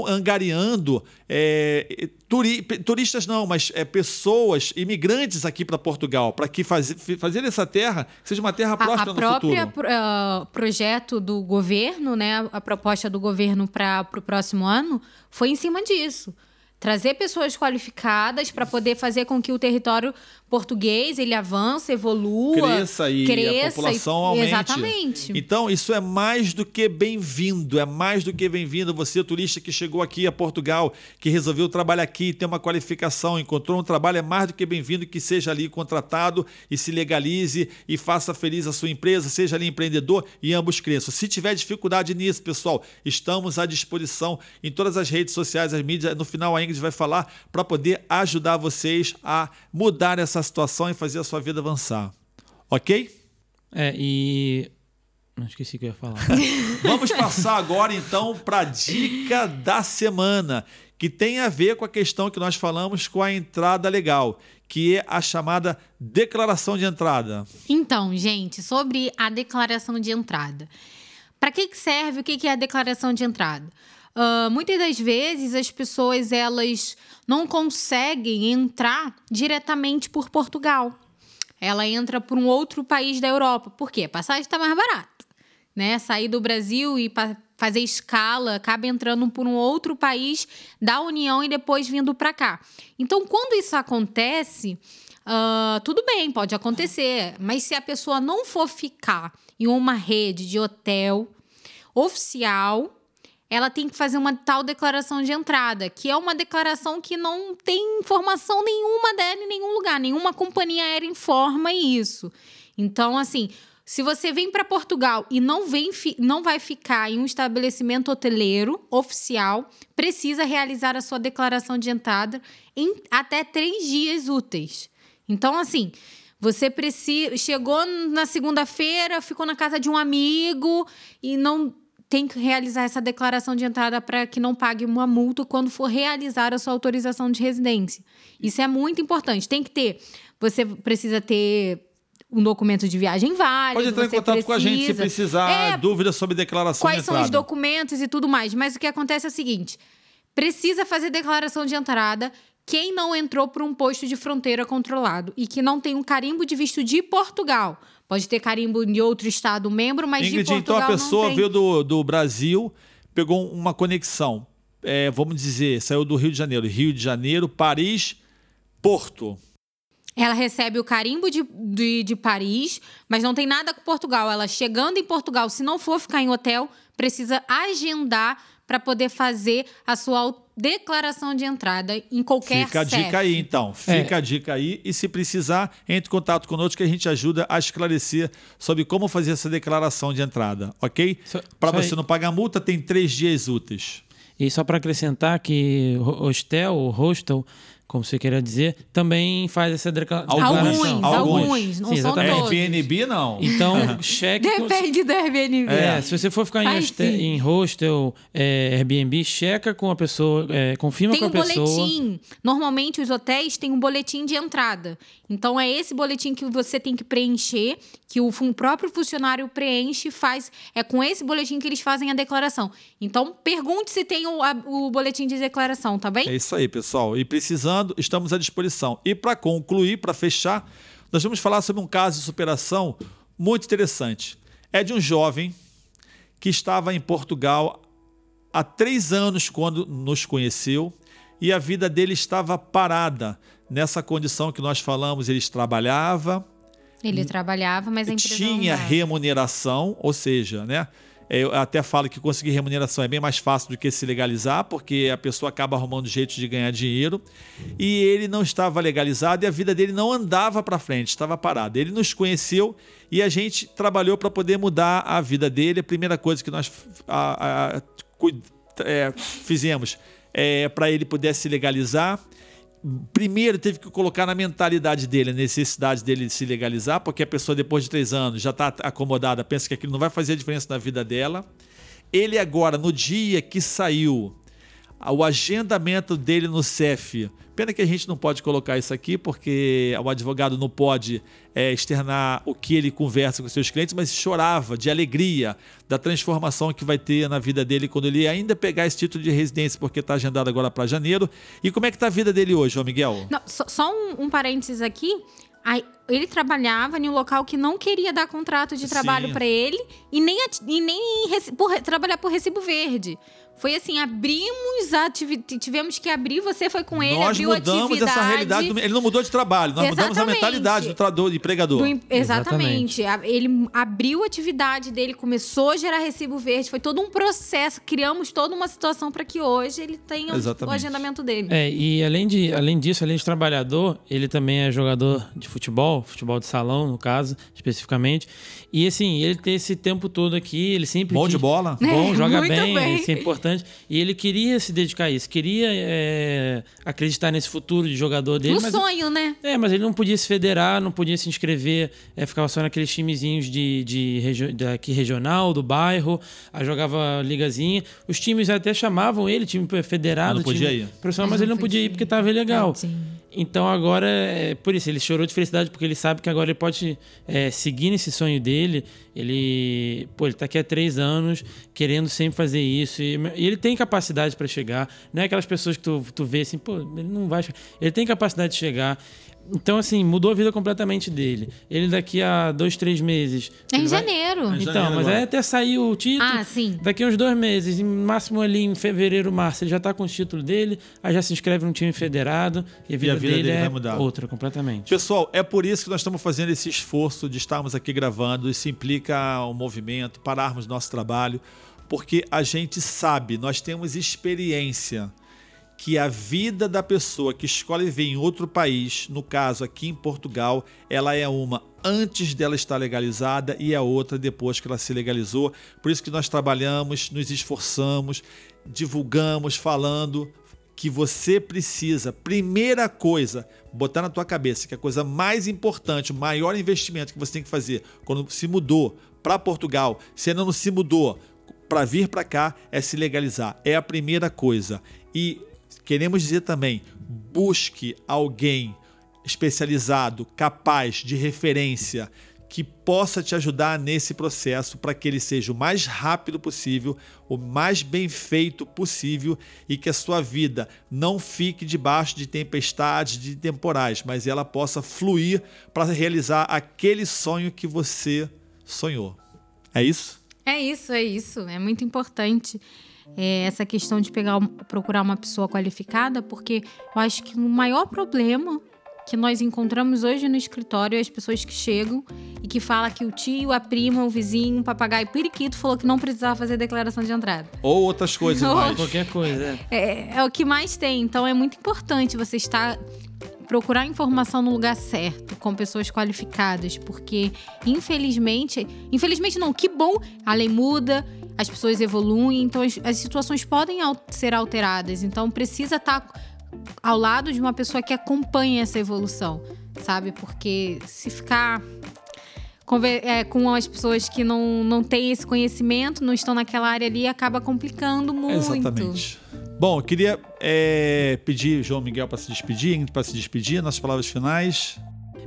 [SPEAKER 1] angariando é, turi, turistas não, mas é, pessoas, imigrantes aqui para Portugal, para que faz, fazer essa terra seja uma terra próspera
[SPEAKER 2] a, a própria no futuro. Uh, projeto do governo, né, a proposta do governo para o próximo ano foi em cima disso trazer pessoas qualificadas para poder fazer com que o território português ele avance, evolua,
[SPEAKER 1] cresça e
[SPEAKER 2] cresça,
[SPEAKER 1] a população aumente.
[SPEAKER 2] Exatamente.
[SPEAKER 1] Então isso é mais do que bem-vindo, é mais do que bem-vindo você turista que chegou aqui a Portugal, que resolveu trabalhar aqui, ter uma qualificação, encontrou um trabalho, é mais do que bem-vindo que seja ali contratado e se legalize e faça feliz a sua empresa, seja ali empreendedor e ambos cresçam. Se tiver dificuldade nisso, pessoal, estamos à disposição em todas as redes sociais, as mídias, no final ainda Ingrid vai falar para poder ajudar vocês a mudar essa situação e fazer a sua vida avançar. Ok?
[SPEAKER 3] É, e. Não esqueci o que eu ia falar.
[SPEAKER 1] Vamos passar agora então para a dica da semana, que tem a ver com a questão que nós falamos com a entrada legal, que é a chamada declaração de entrada.
[SPEAKER 2] Então, gente, sobre a declaração de entrada. Para que serve o que é a declaração de entrada? Uh, muitas das vezes as pessoas elas não conseguem entrar diretamente por Portugal. Ela entra por um outro país da Europa. Por quê? A passagem está mais barata. Né? Sair do Brasil e fazer escala, acaba entrando por um outro país da União e depois vindo para cá. Então, quando isso acontece, uh, tudo bem, pode acontecer. Mas se a pessoa não for ficar em uma rede de hotel oficial, ela tem que fazer uma tal declaração de entrada, que é uma declaração que não tem informação nenhuma dela em nenhum lugar, nenhuma companhia aérea informa isso. Então, assim, se você vem para Portugal e não, vem, não vai ficar em um estabelecimento hoteleiro oficial, precisa realizar a sua declaração de entrada em até três dias úteis. Então, assim, você precisa, chegou na segunda-feira, ficou na casa de um amigo e não tem que realizar essa declaração de entrada para que não pague uma multa quando for realizar a sua autorização de residência. Isso é muito importante. Tem que ter. Você precisa ter um documento de viagem válido.
[SPEAKER 1] Pode entrar em contato
[SPEAKER 2] precisa,
[SPEAKER 1] com a gente se precisar é, dúvidas sobre declaração
[SPEAKER 2] quais
[SPEAKER 1] de entrada.
[SPEAKER 2] Quais são os documentos e tudo mais. Mas o que acontece é o seguinte: precisa fazer declaração de entrada quem não entrou por um posto de fronteira controlado e que não tem um carimbo de visto de Portugal. Pode ter carimbo de outro estado membro, mas Ingrid, de Portugal
[SPEAKER 1] então a pessoa
[SPEAKER 2] não
[SPEAKER 1] veio do, do Brasil, pegou uma conexão, é, vamos dizer, saiu do Rio de Janeiro, Rio de Janeiro, Paris, Porto.
[SPEAKER 2] Ela recebe o carimbo de, de, de, Paris, mas não tem nada com Portugal. Ela chegando em Portugal, se não for ficar em hotel, precisa agendar para poder fazer a sua declaração de entrada em qualquer
[SPEAKER 1] Fica a dica aí, então. Fica é. a dica aí. E se precisar, entre em contato conosco que a gente ajuda a esclarecer sobre como fazer essa declaração de entrada, ok? Para você aí. não pagar multa, tem três dias úteis.
[SPEAKER 3] E só para acrescentar que hostel, hostel, como você queria dizer, também faz essa declaração.
[SPEAKER 2] Alguns, alguns, alguns não Sim, são todos.
[SPEAKER 1] Airbnb não.
[SPEAKER 3] Então, cheque...
[SPEAKER 2] Depende do Airbnb.
[SPEAKER 3] É, se você for ficar em, hostel, em hostel é, Airbnb, checa com a pessoa, é, confirma
[SPEAKER 2] tem
[SPEAKER 3] com a um pessoa.
[SPEAKER 2] Tem um boletim. Normalmente, os hotéis têm um boletim de entrada. Então, é esse boletim que você tem que preencher, que o próprio funcionário preenche e faz... É com esse boletim que eles fazem a declaração. Então, pergunte se tem o, a, o boletim de declaração, tá bem?
[SPEAKER 1] É isso aí, pessoal. E precisando estamos à disposição. E para concluir, para fechar, nós vamos falar sobre um caso de superação muito interessante. É de um jovem que estava em Portugal há três anos quando nos conheceu e a vida dele estava parada nessa condição que nós falamos. Ele trabalhava,
[SPEAKER 2] Ele trabalhava, mas a empresa
[SPEAKER 1] tinha remuneração, ou seja, né? Eu até falo que conseguir remuneração é bem mais fácil do que se legalizar, porque a pessoa acaba arrumando jeito de ganhar dinheiro. E ele não estava legalizado e a vida dele não andava para frente, estava parada. Ele nos conheceu e a gente trabalhou para poder mudar a vida dele. A primeira coisa que nós a, a, é, fizemos é para ele poder se legalizar primeiro teve que colocar na mentalidade dele a necessidade dele se legalizar, porque a pessoa depois de três anos já está acomodada, pensa que aquilo não vai fazer diferença na vida dela. Ele agora, no dia que saiu o agendamento dele no CEF. Pena que a gente não pode colocar isso aqui, porque o advogado não pode é, externar o que ele conversa com seus clientes, mas chorava de alegria da transformação que vai ter na vida dele quando ele ainda pegar esse título de residência, porque está agendado agora para janeiro. E como é que está a vida dele hoje, João Miguel?
[SPEAKER 2] Não, só, só um, um parênteses aqui. Aí, ele trabalhava em um local que não queria dar contrato de trabalho para ele e nem, e nem por, trabalhar por recibo verde. Foi assim, abrimos a tivemos que abrir, você foi com ele,
[SPEAKER 1] nós
[SPEAKER 2] abriu
[SPEAKER 1] mudamos
[SPEAKER 2] atividade.
[SPEAKER 1] essa realidade, ele não mudou de trabalho, nós
[SPEAKER 2] exatamente.
[SPEAKER 1] mudamos a mentalidade do, do empregador. Do,
[SPEAKER 2] exatamente. exatamente. Ele abriu a atividade dele, começou a gerar recibo verde, foi todo um processo, criamos toda uma situação para que hoje ele tenha exatamente. o agendamento dele.
[SPEAKER 3] É, e além, de, além disso, além de trabalhador, ele também é jogador de futebol, futebol de salão, no caso, especificamente. E assim, ele tem esse tempo todo aqui, ele sempre.
[SPEAKER 1] Bom de bola?
[SPEAKER 3] Bom, joga bem, bem, isso é importante. E ele queria se dedicar a isso, queria é, acreditar nesse futuro de jogador dele.
[SPEAKER 2] Um sonho, né?
[SPEAKER 3] É, mas ele não podia se federar, não podia se inscrever, é, ficava só naqueles timezinhos de, de, regi daqui regional, do bairro, aí jogava ligazinha. Os times até chamavam ele, time federado,
[SPEAKER 1] não podia
[SPEAKER 3] time
[SPEAKER 1] ir.
[SPEAKER 3] profissional, mas ele não podia ir porque estava ilegal. Então agora, é, por isso, ele chorou de felicidade porque ele sabe que agora ele pode é, seguir nesse sonho dele. Ele, pô, ele tá aqui há três anos querendo sempre fazer isso. E, e ele tem capacidade para chegar. Não é aquelas pessoas que tu, tu vê assim, pô, ele não vai chegar. Ele tem capacidade de chegar. Então, assim, mudou a vida completamente dele. Ele daqui a dois, três meses.
[SPEAKER 2] É em
[SPEAKER 3] vai...
[SPEAKER 2] janeiro.
[SPEAKER 3] Então, janeiro mas é até sair o título.
[SPEAKER 2] Ah, sim.
[SPEAKER 3] Daqui a uns dois meses, no máximo ali em fevereiro, março, ele já tá com o título dele, aí já se inscreve num time federado e a vida, e a vida dele, dele, é mudar. outra completamente.
[SPEAKER 1] Pessoal, é por isso que nós estamos fazendo esse esforço de estarmos aqui gravando. Isso implica um movimento, pararmos nosso trabalho, porque a gente sabe, nós temos experiência que a vida da pessoa que escolhe viver em outro país, no caso aqui em Portugal, ela é uma antes dela estar legalizada e a outra depois que ela se legalizou. Por isso que nós trabalhamos, nos esforçamos, divulgamos, falando que você precisa, primeira coisa, botar na tua cabeça que a coisa mais importante, o maior investimento que você tem que fazer quando se mudou para Portugal, se ainda não se mudou para vir para cá, é se legalizar. É a primeira coisa. E Queremos dizer também: busque alguém especializado, capaz, de referência, que possa te ajudar nesse processo para que ele seja o mais rápido possível, o mais bem feito possível e que a sua vida não fique debaixo de tempestades, de temporais, mas ela possa fluir para realizar aquele sonho que você sonhou. É isso?
[SPEAKER 2] É isso, é isso. É muito importante é, essa questão de pegar, procurar uma pessoa qualificada, porque eu acho que o maior problema que nós encontramos hoje no escritório é as pessoas que chegam e que falam que o tio, a prima, o vizinho, o papagaio periquito falou que não precisava fazer declaração de entrada.
[SPEAKER 1] Ou outras coisas Ou, mais.
[SPEAKER 3] Qualquer coisa.
[SPEAKER 2] É. é, é o que mais tem. Então é muito importante você estar procurar informação no lugar certo, com pessoas qualificadas, porque infelizmente, infelizmente não, que bom, a lei muda, as pessoas evoluem, então as, as situações podem al ser alteradas. Então precisa estar tá ao lado de uma pessoa que acompanhe essa evolução, sabe? Porque se ficar é, com as pessoas que não, não têm esse conhecimento, não estão naquela área ali, acaba complicando muito.
[SPEAKER 1] Exatamente. Bom, eu queria é, pedir João Miguel para se despedir, para se despedir, nas palavras finais.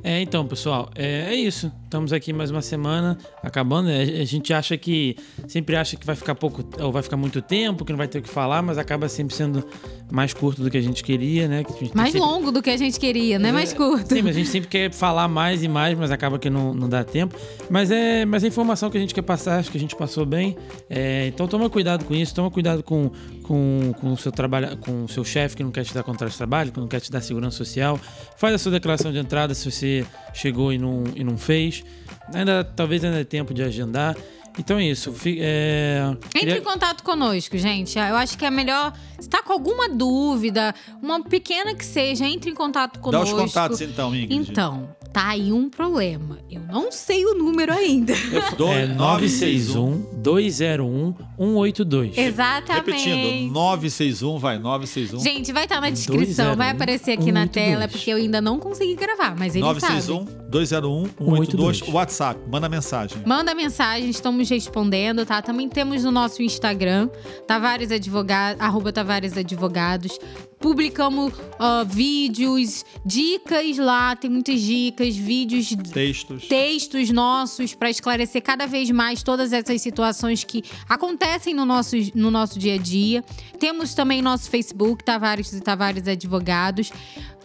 [SPEAKER 3] É, então, pessoal, é, é, isso. Estamos aqui mais uma semana acabando. A gente acha que sempre acha que vai ficar pouco ou vai ficar muito tempo, que não vai ter o que falar, mas acaba sempre sendo mais curto do que a gente queria, né?
[SPEAKER 2] Gente mais
[SPEAKER 3] sempre...
[SPEAKER 2] longo do que a gente queria, né? É, mais curto.
[SPEAKER 3] Sim, mas a gente sempre quer falar mais e mais, mas acaba que não, não dá tempo. Mas é, mas a informação que a gente quer passar, acho que a gente passou bem. É, então toma cuidado com isso, toma cuidado com, com, com o seu trabalho, com o seu chefe que não quer te dar contrato de trabalho, que não quer te dar segurança social. Faz a sua declaração de entrada se você você chegou e não, e não fez. Ainda, talvez ainda é tempo de agendar. Então é isso. É...
[SPEAKER 2] Entre queria... em contato conosco, gente. Eu acho que é melhor. Se tá com alguma dúvida, uma pequena que seja, entre em contato conosco.
[SPEAKER 1] Dá os contatos então, Ingrid.
[SPEAKER 2] Então, tá aí um problema. Eu não sei o número ainda.
[SPEAKER 3] É 961 201 182.
[SPEAKER 2] Exatamente.
[SPEAKER 1] Repetindo, 961, vai, 961.
[SPEAKER 2] Gente, vai estar tá na descrição, 201, vai aparecer aqui 182. na tela, porque eu ainda não consegui gravar, mas ele 961 sabe.
[SPEAKER 1] 201 182, WhatsApp, manda mensagem.
[SPEAKER 2] Manda mensagem, estamos respondendo, tá? Também temos no nosso Instagram, Tavares Advogados, arroba Tavares Advogados. Publicamos uh, vídeos, dicas lá, tem muitas dicas, vídeos,
[SPEAKER 1] textos,
[SPEAKER 2] textos nossos para esclarecer cada vez mais todas essas situações que acontecem no nosso, no nosso dia a dia. Temos também nosso Facebook, Tavares e Tavares Advogados.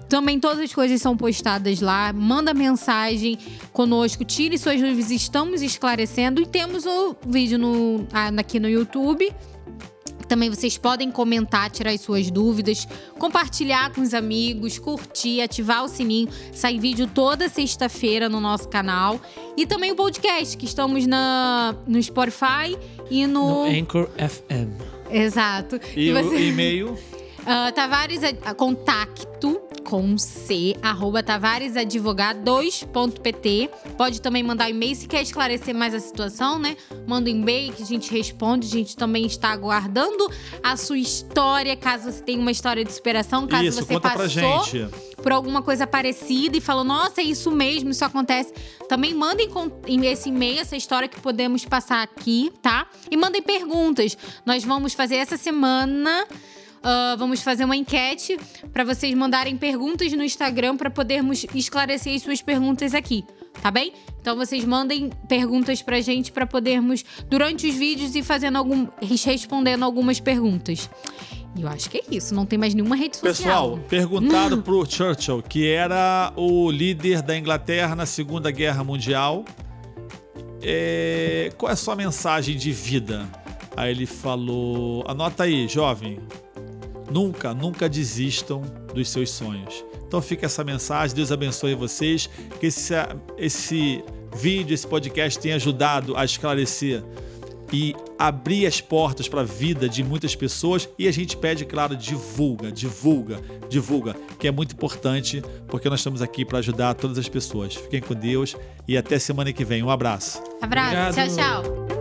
[SPEAKER 2] Também todas as coisas são postadas lá. Manda mensagem conosco, tire suas dúvidas, estamos esclarecendo. E temos o vídeo no, aqui no YouTube também vocês podem comentar, tirar as suas dúvidas, compartilhar com os amigos, curtir, ativar o sininho. Sai vídeo toda sexta-feira no nosso canal. E também o podcast, que estamos na, no Spotify e no.
[SPEAKER 3] No Anchor FM.
[SPEAKER 2] Exato.
[SPEAKER 1] E, e você... o e-mail?
[SPEAKER 2] Uh, Tavares, uh, contacto com C, arroba tavaresadvogado2.pt. Pode também mandar e-mail se quer esclarecer mais a situação, né? Manda um e-mail que a gente responde. A gente também está aguardando a sua história, caso você tenha uma história de superação, caso
[SPEAKER 1] isso,
[SPEAKER 2] você passou
[SPEAKER 1] pra gente.
[SPEAKER 2] por alguma coisa parecida e falou, nossa, é isso mesmo, isso acontece. Também mandem esse e-mail, essa história que podemos passar aqui, tá? E mandem perguntas. Nós vamos fazer essa semana Uh, vamos fazer uma enquete para vocês mandarem perguntas no Instagram para podermos esclarecer as suas perguntas aqui, tá bem? Então vocês mandem perguntas pra gente para podermos durante os vídeos ir fazendo algum respondendo algumas perguntas. E eu acho que é isso, não tem mais nenhuma rede social.
[SPEAKER 1] Pessoal, perguntado pro Churchill, que era o líder da Inglaterra na Segunda Guerra Mundial, é... qual é a sua mensagem de vida? Aí ele falou: anota aí, jovem, Nunca, nunca desistam dos seus sonhos. Então fica essa mensagem, Deus abençoe vocês, que esse, esse vídeo, esse podcast tenha ajudado a esclarecer e abrir as portas para a vida de muitas pessoas e a gente pede, claro, divulga, divulga, divulga, que é muito importante porque nós estamos aqui para ajudar todas as pessoas. Fiquem com Deus e até semana que vem. Um abraço.
[SPEAKER 2] Abraço, Obrigado. tchau, tchau.